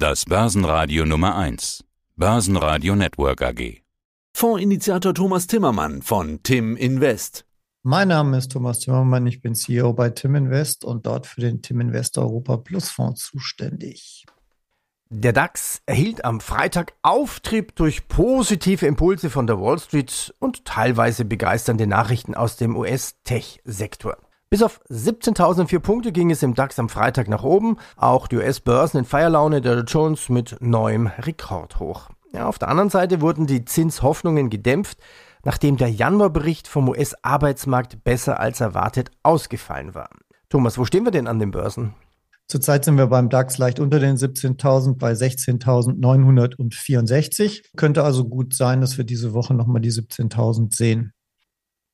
Das Börsenradio Nummer 1. Börsenradio Network AG. Fondsinitiator Thomas Timmermann von Tim Invest. Mein Name ist Thomas Timmermann, ich bin CEO bei Tim Invest und dort für den Tim Invest Europa Plus Fonds zuständig. Der DAX erhielt am Freitag Auftrieb durch positive Impulse von der Wall Street und teilweise begeisternde Nachrichten aus dem US-Tech-Sektor. Bis auf 17.004 Punkte ging es im DAX am Freitag nach oben. Auch die US-Börsen in Feierlaune der Jones mit neuem Rekordhoch. Ja, auf der anderen Seite wurden die Zinshoffnungen gedämpft, nachdem der Januarbericht vom US-Arbeitsmarkt besser als erwartet ausgefallen war. Thomas, wo stehen wir denn an den Börsen? Zurzeit sind wir beim DAX leicht unter den 17.000 bei 16.964. Könnte also gut sein, dass wir diese Woche nochmal die 17.000 sehen.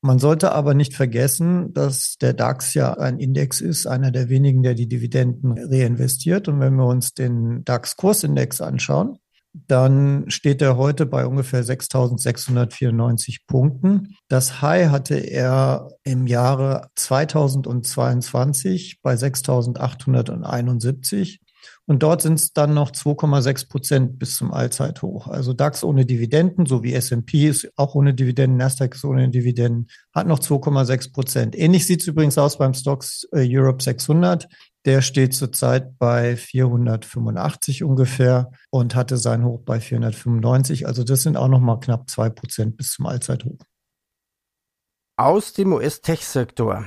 Man sollte aber nicht vergessen, dass der DAX ja ein Index ist, einer der wenigen, der die Dividenden reinvestiert. Und wenn wir uns den DAX-Kursindex anschauen, dann steht er heute bei ungefähr 6.694 Punkten. Das High hatte er im Jahre 2022 bei 6.871 und dort sind es dann noch 2,6 Prozent bis zum Allzeithoch. Also DAX ohne Dividenden, so wie S&P ist auch ohne Dividenden, Nasdaq ist ohne Dividenden, hat noch 2,6 Prozent. Ähnlich sieht es übrigens aus beim Stocks äh, Europe 600. Der steht zurzeit bei 485 ungefähr und hatte sein Hoch bei 495. Also das sind auch noch mal knapp zwei Prozent bis zum Allzeithoch. Aus dem US-Tech-Sektor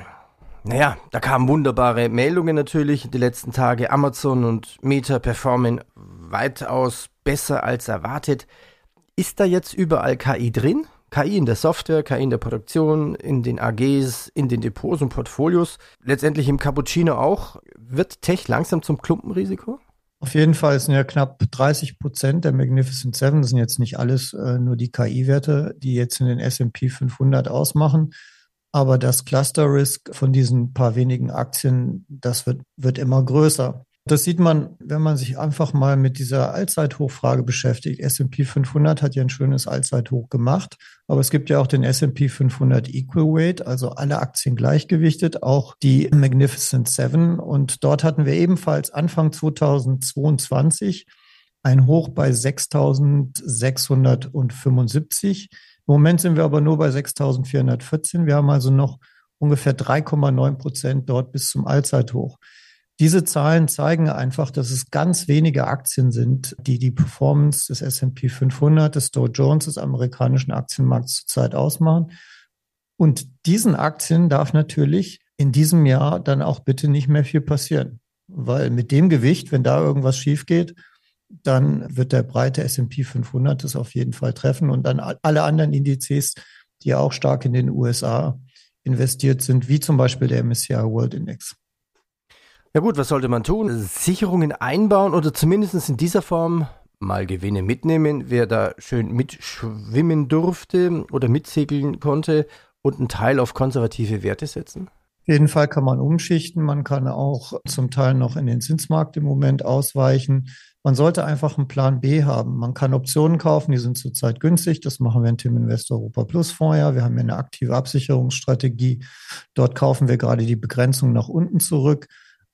naja, da kamen wunderbare Meldungen natürlich die letzten Tage. Amazon und Meta performen weitaus besser als erwartet. Ist da jetzt überall KI drin? KI in der Software, KI in der Produktion, in den AGs, in den Depots und Portfolios, letztendlich im Cappuccino auch. Wird Tech langsam zum Klumpenrisiko? Auf jeden Fall sind ja knapp 30 Prozent der Magnificent Seven, das sind jetzt nicht alles äh, nur die KI-Werte, die jetzt in den S&P 500 ausmachen. Aber das Cluster Risk von diesen paar wenigen Aktien, das wird, wird immer größer. Das sieht man, wenn man sich einfach mal mit dieser Allzeithochfrage beschäftigt. S&P 500 hat ja ein schönes Allzeithoch gemacht, aber es gibt ja auch den S&P 500 Equal Weight, also alle Aktien gleichgewichtet, auch die Magnificent Seven. Und dort hatten wir ebenfalls Anfang 2022 ein Hoch bei 6.675. Im Moment sind wir aber nur bei 6.414. Wir haben also noch ungefähr 3,9 Prozent dort bis zum Allzeithoch. Diese Zahlen zeigen einfach, dass es ganz wenige Aktien sind, die die Performance des S&P 500, des Dow Jones, des amerikanischen Aktienmarkts zurzeit ausmachen. Und diesen Aktien darf natürlich in diesem Jahr dann auch bitte nicht mehr viel passieren. Weil mit dem Gewicht, wenn da irgendwas schief geht, dann wird der breite S&P 500 das auf jeden Fall treffen und dann alle anderen Indizes, die auch stark in den USA investiert sind, wie zum Beispiel der MSCI World Index. Ja gut, was sollte man tun? Sicherungen einbauen oder zumindest in dieser Form mal Gewinne mitnehmen, wer da schön mitschwimmen durfte oder mitsegeln konnte und einen Teil auf konservative Werte setzen? Auf jeden Fall kann man umschichten. Man kann auch zum Teil noch in den Zinsmarkt im Moment ausweichen. Man sollte einfach einen Plan B haben. Man kann Optionen kaufen, die sind zurzeit günstig. Das machen wir in Tim Invest Europa Plus ja. Wir haben ja eine aktive Absicherungsstrategie. Dort kaufen wir gerade die Begrenzung nach unten zurück.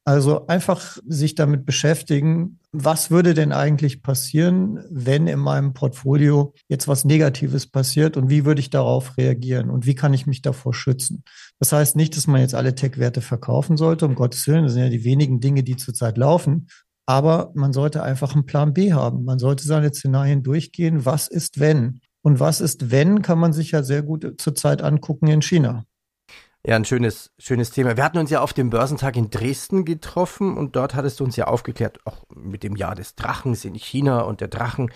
Also einfach sich damit beschäftigen, was würde denn eigentlich passieren, wenn in meinem Portfolio jetzt was Negatives passiert und wie würde ich darauf reagieren und wie kann ich mich davor schützen. Das heißt nicht, dass man jetzt alle Tech-Werte verkaufen sollte, um Gottes Willen, das sind ja die wenigen Dinge, die zurzeit laufen, aber man sollte einfach einen Plan B haben. Man sollte seine Szenarien durchgehen. Was ist wenn? Und was ist wenn, kann man sich ja sehr gut zurzeit angucken in China. Ja, ein schönes, schönes Thema. Wir hatten uns ja auf dem Börsentag in Dresden getroffen und dort hattest du uns ja aufgeklärt, auch mit dem Jahr des Drachens in China und der Drachen,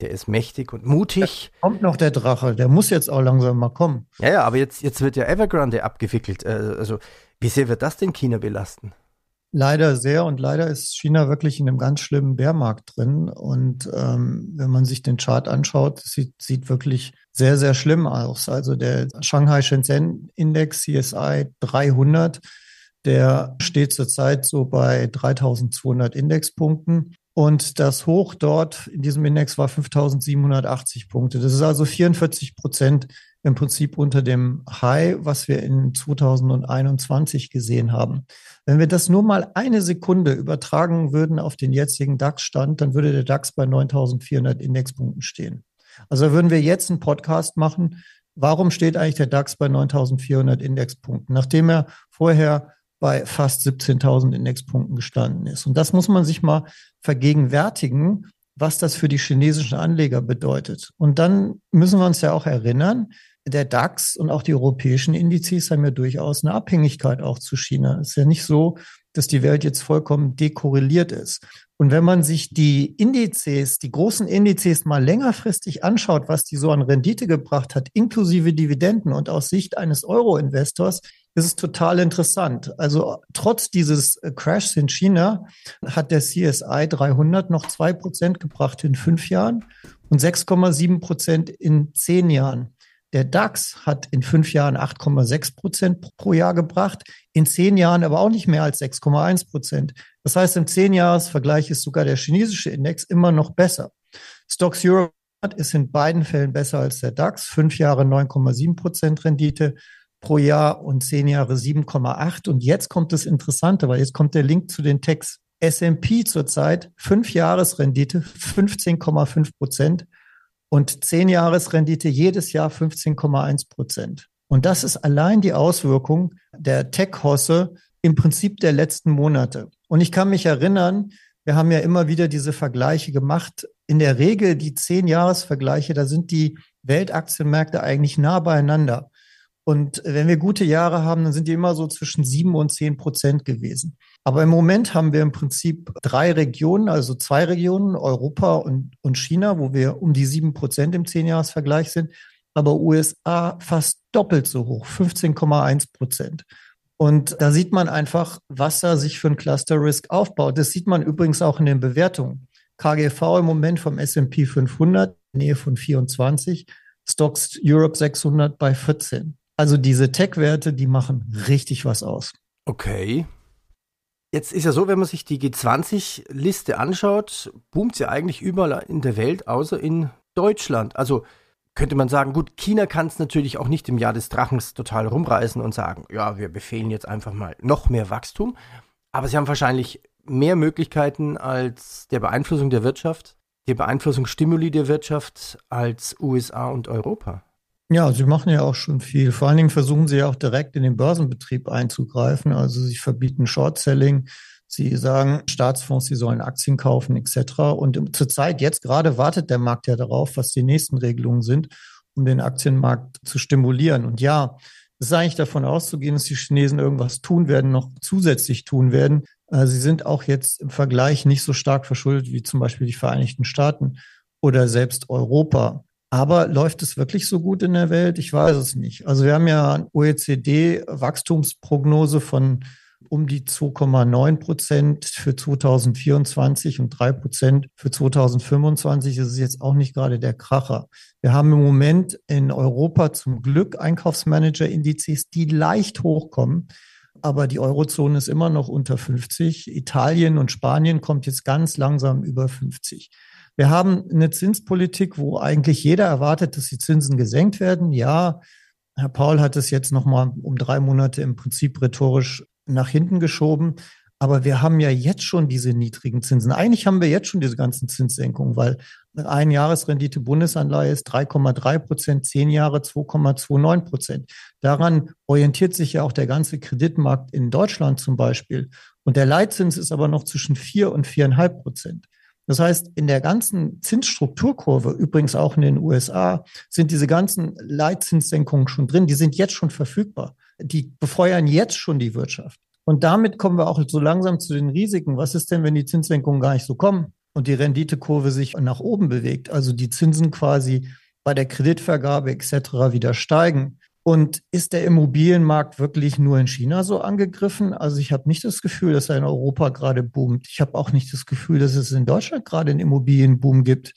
der ist mächtig und mutig. Da kommt noch der Drache, der muss jetzt auch langsam mal kommen. Ja, ja, aber jetzt, jetzt wird ja Evergrande abgewickelt. Äh, also, wie sehr wird das denn China belasten? Leider sehr und leider ist China wirklich in einem ganz schlimmen Bärmarkt drin. Und ähm, wenn man sich den Chart anschaut, sieht, sieht wirklich sehr, sehr schlimm aus. Also der Shanghai Shenzhen Index CSI 300, der steht zurzeit so bei 3200 Indexpunkten. Und das Hoch dort in diesem Index war 5780 Punkte. Das ist also 44 Prozent im Prinzip unter dem High, was wir in 2021 gesehen haben. Wenn wir das nur mal eine Sekunde übertragen würden auf den jetzigen DAX-Stand, dann würde der DAX bei 9400 Indexpunkten stehen. Also würden wir jetzt einen Podcast machen, warum steht eigentlich der DAX bei 9400 Indexpunkten, nachdem er vorher bei fast 17.000 Indexpunkten gestanden ist. Und das muss man sich mal vergegenwärtigen, was das für die chinesischen Anleger bedeutet. Und dann müssen wir uns ja auch erinnern, der DAX und auch die europäischen Indizes haben ja durchaus eine Abhängigkeit auch zu China. Es ist ja nicht so, dass die Welt jetzt vollkommen dekorreliert ist. Und wenn man sich die Indizes, die großen Indizes mal längerfristig anschaut, was die so an Rendite gebracht hat, inklusive Dividenden und aus Sicht eines Euro-Investors, ist es total interessant. Also trotz dieses äh, Crashs in China hat der CSI 300 noch zwei Prozent gebracht in fünf Jahren und 6,7 Prozent in zehn Jahren. Der DAX hat in fünf Jahren 8,6 Prozent pro Jahr gebracht, in zehn Jahren aber auch nicht mehr als 6,1 Prozent. Das heißt, im Zehnjahresvergleich ist sogar der chinesische Index immer noch besser. Stocks Europe ist in beiden Fällen besser als der DAX, fünf Jahre 9,7 Prozent Rendite pro Jahr und zehn Jahre 7,8. Und jetzt kommt das Interessante, weil jetzt kommt der Link zu den Techs. S&P zurzeit fünf Jahresrendite 15,5 Prozent und zehn Jahresrendite jedes Jahr 15,1 Prozent. Und das ist allein die Auswirkung der Tech-Hosse im Prinzip der letzten Monate. Und ich kann mich erinnern, wir haben ja immer wieder diese Vergleiche gemacht. In der Regel die zehn Jahresvergleiche, da sind die Weltaktienmärkte eigentlich nah beieinander. Und wenn wir gute Jahre haben, dann sind die immer so zwischen sieben und zehn Prozent gewesen. Aber im Moment haben wir im Prinzip drei Regionen, also zwei Regionen, Europa und, und China, wo wir um die sieben Prozent im Zehnjahresvergleich sind. Aber USA fast doppelt so hoch, 15,1 Prozent. Und da sieht man einfach, was da sich für ein Cluster Risk aufbaut. Das sieht man übrigens auch in den Bewertungen. KGV im Moment vom S&P 500, Nähe von 24, Stocks Europe 600 bei 14. Also diese Tech-Werte, die machen richtig was aus. Okay. Jetzt ist ja so, wenn man sich die G20-Liste anschaut, boomt sie eigentlich überall in der Welt, außer in Deutschland. Also könnte man sagen, gut, China kann es natürlich auch nicht im Jahr des Drachens total rumreißen und sagen, ja, wir befehlen jetzt einfach mal noch mehr Wachstum. Aber sie haben wahrscheinlich mehr Möglichkeiten als der Beeinflussung der Wirtschaft, der Beeinflussung Stimuli der Wirtschaft als USA und Europa. Ja, sie machen ja auch schon viel. Vor allen Dingen versuchen sie ja auch direkt in den Börsenbetrieb einzugreifen. Also sie verbieten Short-Selling. Sie sagen Staatsfonds, sie sollen Aktien kaufen etc. Und zurzeit, jetzt gerade wartet der Markt ja darauf, was die nächsten Regelungen sind, um den Aktienmarkt zu stimulieren. Und ja, es ist eigentlich davon auszugehen, dass die Chinesen irgendwas tun werden, noch zusätzlich tun werden. Äh, sie sind auch jetzt im Vergleich nicht so stark verschuldet wie zum Beispiel die Vereinigten Staaten oder selbst Europa. Aber läuft es wirklich so gut in der Welt? Ich weiß es nicht. Also wir haben ja OECD-Wachstumsprognose von um die 2,9 Prozent für 2024 und 3 Prozent für 2025. Das ist jetzt auch nicht gerade der Kracher. Wir haben im Moment in Europa zum Glück Einkaufsmanager-Indizes, die leicht hochkommen. Aber die Eurozone ist immer noch unter 50. Italien und Spanien kommt jetzt ganz langsam über 50. Wir haben eine Zinspolitik, wo eigentlich jeder erwartet, dass die Zinsen gesenkt werden. Ja, Herr Paul hat es jetzt noch mal um drei Monate im Prinzip rhetorisch nach hinten geschoben. Aber wir haben ja jetzt schon diese niedrigen Zinsen. Eigentlich haben wir jetzt schon diese ganzen Zinssenkungen, weil ein Jahresrendite Bundesanleihe ist 3,3 Prozent, zehn Jahre 2,29 Prozent. Daran orientiert sich ja auch der ganze Kreditmarkt in Deutschland zum Beispiel. Und der Leitzins ist aber noch zwischen vier und viereinhalb Prozent. Das heißt, in der ganzen Zinsstrukturkurve, übrigens auch in den USA, sind diese ganzen Leitzinssenkungen schon drin. Die sind jetzt schon verfügbar. Die befeuern jetzt schon die Wirtschaft. Und damit kommen wir auch so langsam zu den Risiken. Was ist denn, wenn die Zinssenkungen gar nicht so kommen und die Renditekurve sich nach oben bewegt? Also die Zinsen quasi bei der Kreditvergabe etc. wieder steigen. Und ist der Immobilienmarkt wirklich nur in China so angegriffen? Also ich habe nicht das Gefühl, dass er in Europa gerade boomt. Ich habe auch nicht das Gefühl, dass es in Deutschland gerade einen Immobilienboom gibt.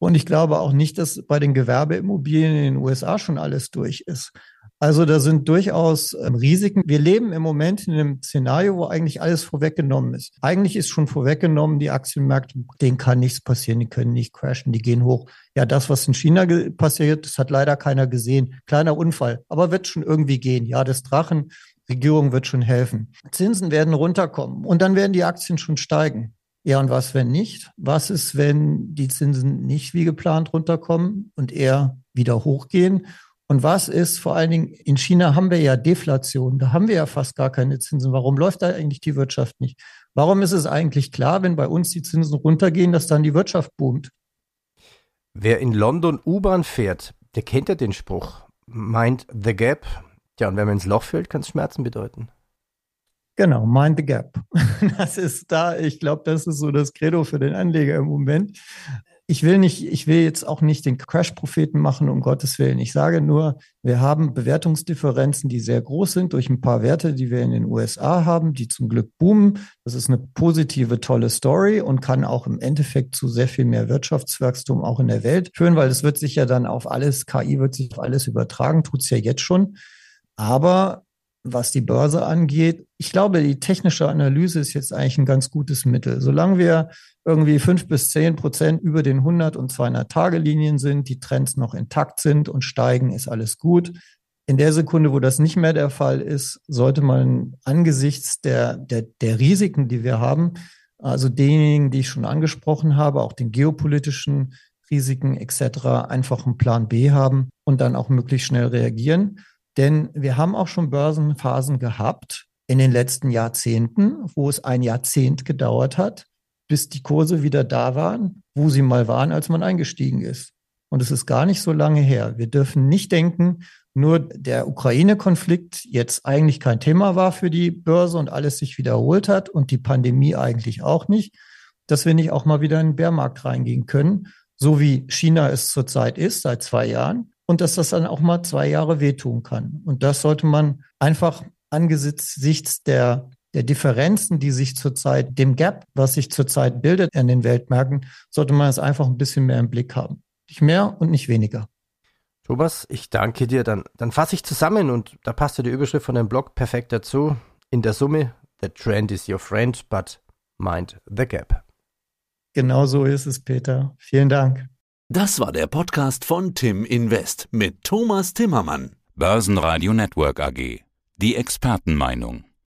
Und ich glaube auch nicht, dass bei den Gewerbeimmobilien in den USA schon alles durch ist. Also da sind durchaus ähm, Risiken. Wir leben im Moment in einem Szenario, wo eigentlich alles vorweggenommen ist. Eigentlich ist schon vorweggenommen, die Aktienmärkte, denen kann nichts passieren, die können nicht crashen, die gehen hoch. Ja, das, was in China passiert, das hat leider keiner gesehen. Kleiner Unfall, aber wird schon irgendwie gehen. Ja, das Drachen, Regierung wird schon helfen. Zinsen werden runterkommen und dann werden die Aktien schon steigen. Ja, und was, wenn nicht? Was ist, wenn die Zinsen nicht wie geplant runterkommen und eher wieder hochgehen? Und was ist vor allen Dingen, in China haben wir ja Deflation, da haben wir ja fast gar keine Zinsen. Warum läuft da eigentlich die Wirtschaft nicht? Warum ist es eigentlich klar, wenn bei uns die Zinsen runtergehen, dass dann die Wirtschaft boomt? Wer in London U-Bahn fährt, der kennt ja den Spruch, meint The Gap. Ja, und wenn man ins Loch fällt, kann es Schmerzen bedeuten. Genau, mind the gap. Das ist da, ich glaube, das ist so das Credo für den Anleger im Moment ich will nicht, ich will jetzt auch nicht den Crash-Propheten machen, um Gottes Willen. Ich sage nur, wir haben Bewertungsdifferenzen, die sehr groß sind durch ein paar Werte, die wir in den USA haben, die zum Glück boomen. Das ist eine positive, tolle Story und kann auch im Endeffekt zu sehr viel mehr Wirtschaftswachstum auch in der Welt führen, weil es wird sich ja dann auf alles, KI wird sich auf alles übertragen, tut's ja jetzt schon. Aber was die Börse angeht. Ich glaube, die technische Analyse ist jetzt eigentlich ein ganz gutes Mittel. Solange wir irgendwie fünf bis zehn Prozent über den 100 und 200 Tage Linien sind, die Trends noch intakt sind und steigen, ist alles gut. In der Sekunde, wo das nicht mehr der Fall ist, sollte man angesichts der, der, der Risiken, die wir haben, also denjenigen, die ich schon angesprochen habe, auch den geopolitischen Risiken etc., einfach einen Plan B haben und dann auch möglichst schnell reagieren. Denn wir haben auch schon Börsenphasen gehabt in den letzten Jahrzehnten, wo es ein Jahrzehnt gedauert hat, bis die Kurse wieder da waren, wo sie mal waren, als man eingestiegen ist. Und es ist gar nicht so lange her. Wir dürfen nicht denken, nur der Ukraine-Konflikt jetzt eigentlich kein Thema war für die Börse und alles sich wiederholt hat und die Pandemie eigentlich auch nicht, dass wir nicht auch mal wieder in den Bärmarkt reingehen können, so wie China es zurzeit ist, seit zwei Jahren und dass das dann auch mal zwei Jahre wehtun kann. Und das sollte man einfach angesichts der, der Differenzen, die sich zurzeit, dem Gap, was sich zurzeit bildet an den Weltmärkten, sollte man es einfach ein bisschen mehr im Blick haben. Nicht mehr und nicht weniger. Thomas, ich danke dir. Dann, dann fasse ich zusammen und da passt ja die Überschrift von dem Blog perfekt dazu. In der Summe, the trend is your friend, but mind the gap. Genau so ist es, Peter. Vielen Dank. Das war der Podcast von Tim Invest mit Thomas Timmermann. Börsenradio Network AG. Die Expertenmeinung.